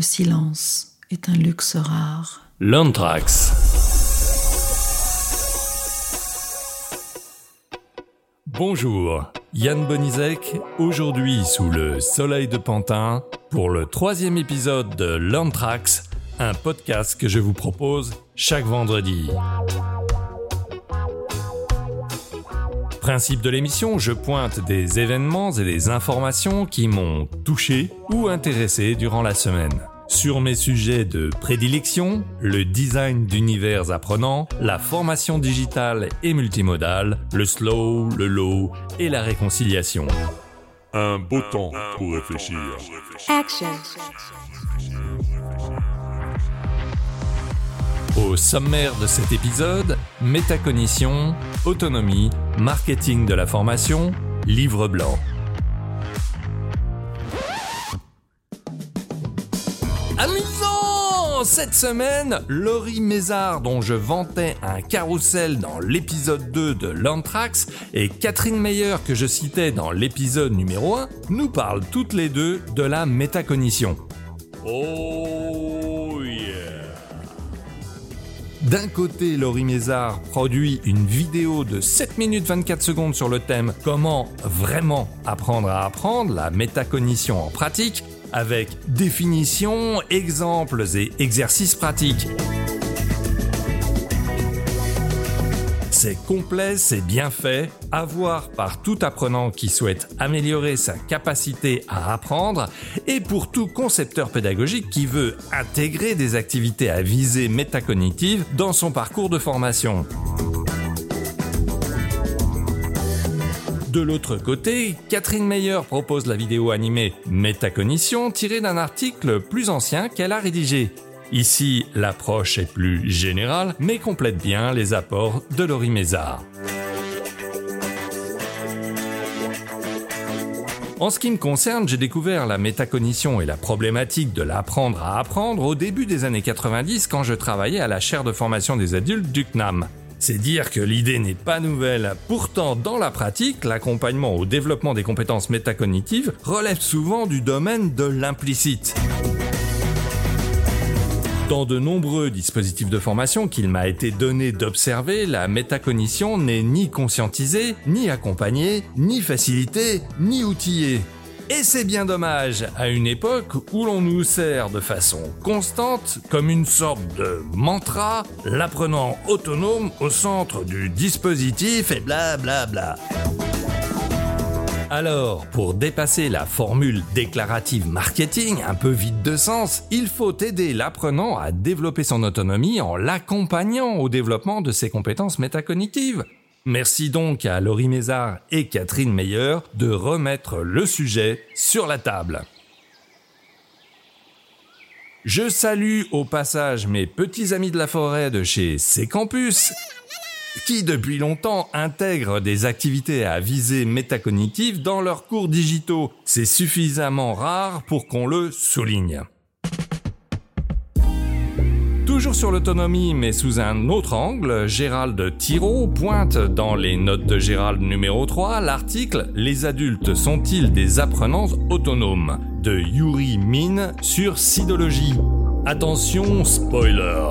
Le silence est un luxe rare. L'anthrax. Bonjour, Yann Bonizek, aujourd'hui sous le soleil de Pantin, pour le troisième épisode de l'Anthrax, un podcast que je vous propose chaque vendredi. Principe de l'émission, je pointe des événements et des informations qui m'ont touché ou intéressé durant la semaine. Sur mes sujets de prédilection, le design d'univers apprenants, la formation digitale et multimodale, le slow, le low et la réconciliation. Un beau temps pour réfléchir. Action. Au sommaire de cet épisode, métacognition, autonomie, marketing de la formation, livre blanc. Cette semaine, Laurie Mézard, dont je vantais un carrousel dans l'épisode 2 de l'Anthrax, et Catherine Meyer, que je citais dans l'épisode numéro 1, nous parlent toutes les deux de la métacognition. Oh yeah d'un côté, Laurie Mézard produit une vidéo de 7 minutes 24 secondes sur le thème Comment vraiment apprendre à apprendre, la métacognition en pratique, avec définition, exemples et exercices pratiques. C'est complet, c'est bien fait, à voir par tout apprenant qui souhaite améliorer sa capacité à apprendre et pour tout concepteur pédagogique qui veut intégrer des activités à visée métacognitive dans son parcours de formation. De l'autre côté, Catherine Meyer propose la vidéo animée Métacognition tirée d'un article plus ancien qu'elle a rédigé. Ici, l'approche est plus générale, mais complète bien les apports de Laurie Mézard. En ce qui me concerne, j'ai découvert la métacognition et la problématique de l'apprendre à apprendre au début des années 90 quand je travaillais à la chaire de formation des adultes du CNAM. C'est dire que l'idée n'est pas nouvelle. Pourtant, dans la pratique, l'accompagnement au développement des compétences métacognitives relève souvent du domaine de l'implicite. Dans de nombreux dispositifs de formation qu'il m'a été donné d'observer, la métacognition n'est ni conscientisée, ni accompagnée, ni facilitée, ni outillée. Et c'est bien dommage, à une époque où l'on nous sert de façon constante, comme une sorte de mantra, l'apprenant autonome au centre du dispositif et blablabla. Bla bla. Alors, pour dépasser la formule déclarative marketing un peu vide de sens, il faut aider l'apprenant à développer son autonomie en l'accompagnant au développement de ses compétences métacognitives. Merci donc à Laurie Mézard et Catherine Meyer de remettre le sujet sur la table. Je salue au passage mes petits amis de la forêt de chez C Campus qui depuis longtemps intègrent des activités à visée métacognitive dans leurs cours digitaux. C'est suffisamment rare pour qu'on le souligne. Toujours sur l'autonomie, mais sous un autre angle, Gérald Thiraud pointe dans les notes de Gérald numéro 3 l'article Les adultes sont-ils des apprenants autonomes de Yuri Min sur Sidologie. Attention, spoiler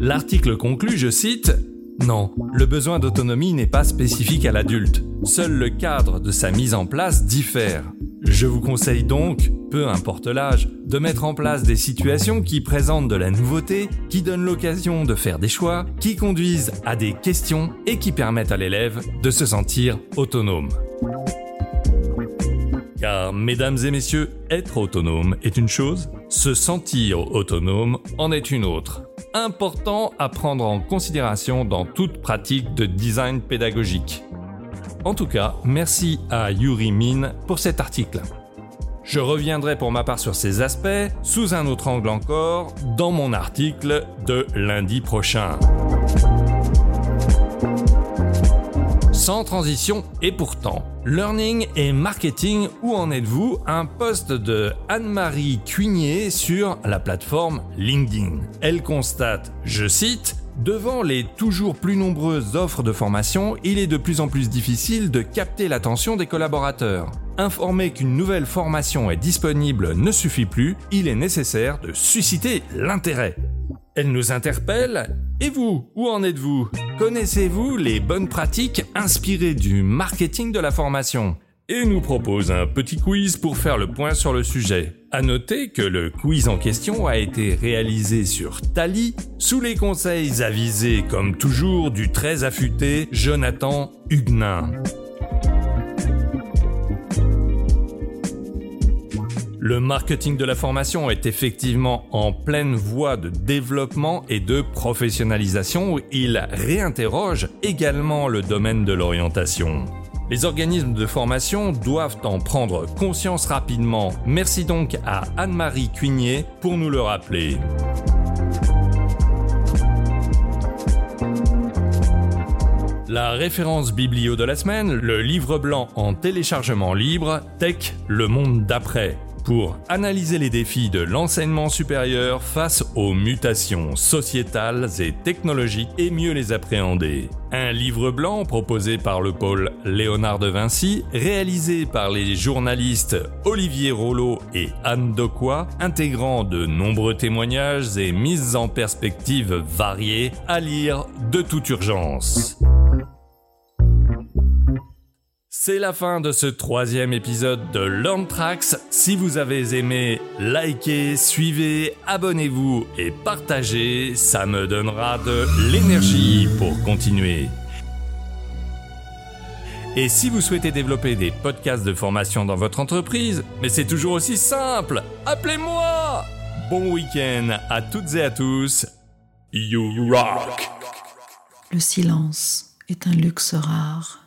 L'article conclut, je cite, Non, le besoin d'autonomie n'est pas spécifique à l'adulte. Seul le cadre de sa mise en place diffère. Je vous conseille donc, peu importe l'âge, de mettre en place des situations qui présentent de la nouveauté, qui donnent l'occasion de faire des choix, qui conduisent à des questions et qui permettent à l'élève de se sentir autonome. Car, mesdames et messieurs, être autonome est une chose, se sentir autonome en est une autre. Important à prendre en considération dans toute pratique de design pédagogique. En tout cas, merci à Yuri Min pour cet article. Je reviendrai pour ma part sur ces aspects, sous un autre angle encore, dans mon article de lundi prochain. Sans transition et pourtant, learning et marketing, où en êtes-vous? Un post de Anne-Marie Cuigné sur la plateforme LinkedIn. Elle constate, je cite, Devant les toujours plus nombreuses offres de formation, il est de plus en plus difficile de capter l'attention des collaborateurs. Informer qu'une nouvelle formation est disponible ne suffit plus, il est nécessaire de susciter l'intérêt. Elle nous interpelle. Et vous, où en êtes-vous? Connaissez-vous les bonnes pratiques inspirées du marketing de la formation? Et nous propose un petit quiz pour faire le point sur le sujet. À noter que le quiz en question a été réalisé sur Tali sous les conseils avisés comme toujours du très affûté Jonathan Huguenin. Le marketing de la formation est effectivement en pleine voie de développement et de professionnalisation. Il réinterroge également le domaine de l'orientation. Les organismes de formation doivent en prendre conscience rapidement. Merci donc à Anne-Marie Cuignet pour nous le rappeler. La référence biblio de la semaine, le livre blanc en téléchargement libre, Tech, le monde d'après, pour analyser les défis de l'enseignement supérieur face aux mutations sociétales et technologiques et mieux les appréhender. Un livre blanc proposé par le pôle Léonard de Vinci, réalisé par les journalistes Olivier Rollo et Anne Doquois, intégrant de nombreux témoignages et mises en perspective variées à lire de toute urgence. C'est la fin de ce troisième épisode de Learn Tracks. Si vous avez aimé, likez, suivez, abonnez-vous et partagez, ça me donnera de l'énergie pour continuer. Et si vous souhaitez développer des podcasts de formation dans votre entreprise, mais c'est toujours aussi simple, appelez-moi Bon week-end à toutes et à tous. You rock Le silence est un luxe rare.